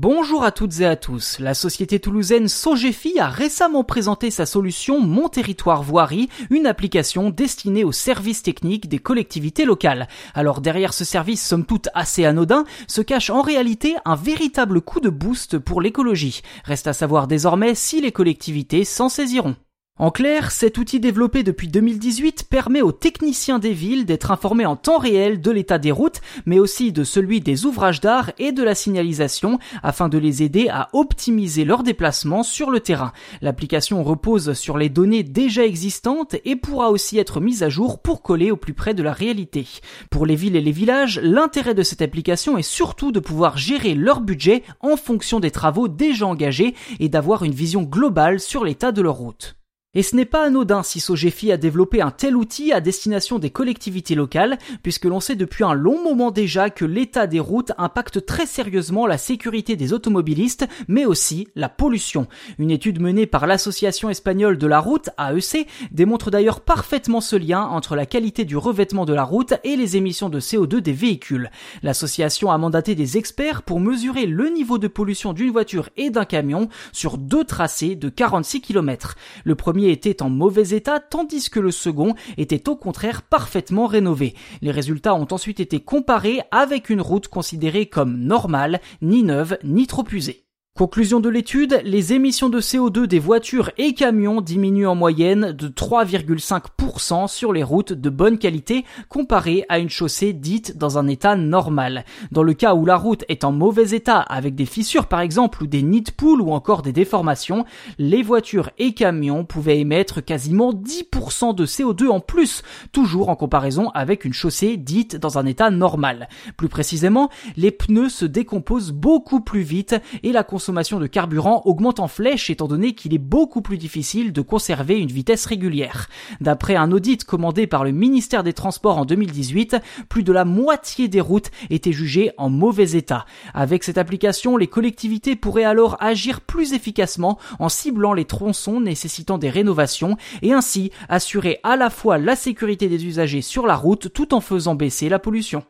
Bonjour à toutes et à tous. La société toulousaine Sogefi a récemment présenté sa solution Mon Territoire Voirie, une application destinée aux services techniques des collectivités locales. Alors derrière ce service somme toute assez anodin se cache en réalité un véritable coup de boost pour l'écologie. Reste à savoir désormais si les collectivités s'en saisiront. En clair, cet outil développé depuis 2018 permet aux techniciens des villes d'être informés en temps réel de l'état des routes, mais aussi de celui des ouvrages d'art et de la signalisation, afin de les aider à optimiser leurs déplacements sur le terrain. L'application repose sur les données déjà existantes et pourra aussi être mise à jour pour coller au plus près de la réalité. Pour les villes et les villages, l'intérêt de cette application est surtout de pouvoir gérer leur budget en fonction des travaux déjà engagés et d'avoir une vision globale sur l'état de leur route. Et ce n'est pas anodin si Sogefi a développé un tel outil à destination des collectivités locales, puisque l'on sait depuis un long moment déjà que l'état des routes impacte très sérieusement la sécurité des automobilistes, mais aussi la pollution. Une étude menée par l'Association espagnole de la route, AEC, démontre d'ailleurs parfaitement ce lien entre la qualité du revêtement de la route et les émissions de CO2 des véhicules. L'association a mandaté des experts pour mesurer le niveau de pollution d'une voiture et d'un camion sur deux tracés de 46 km. Le premier était en mauvais état tandis que le second était au contraire parfaitement rénové. Les résultats ont ensuite été comparés avec une route considérée comme normale, ni neuve, ni trop usée. Conclusion de l'étude, les émissions de CO2 des voitures et camions diminuent en moyenne de 3,5% sur les routes de bonne qualité comparées à une chaussée dite dans un état normal. Dans le cas où la route est en mauvais état avec des fissures par exemple ou des nids de poules ou encore des déformations, les voitures et camions pouvaient émettre quasiment 10% de CO2 en plus, toujours en comparaison avec une chaussée dite dans un état normal. Plus précisément, les pneus se décomposent beaucoup plus vite et la consommation de carburant augmente en flèche étant donné qu'il est beaucoup plus difficile de conserver une vitesse régulière. D'après un audit commandé par le ministère des Transports en 2018, plus de la moitié des routes étaient jugées en mauvais état. Avec cette application, les collectivités pourraient alors agir plus efficacement en ciblant les tronçons nécessitant des rénovations et ainsi assurer à la fois la sécurité des usagers sur la route tout en faisant baisser la pollution.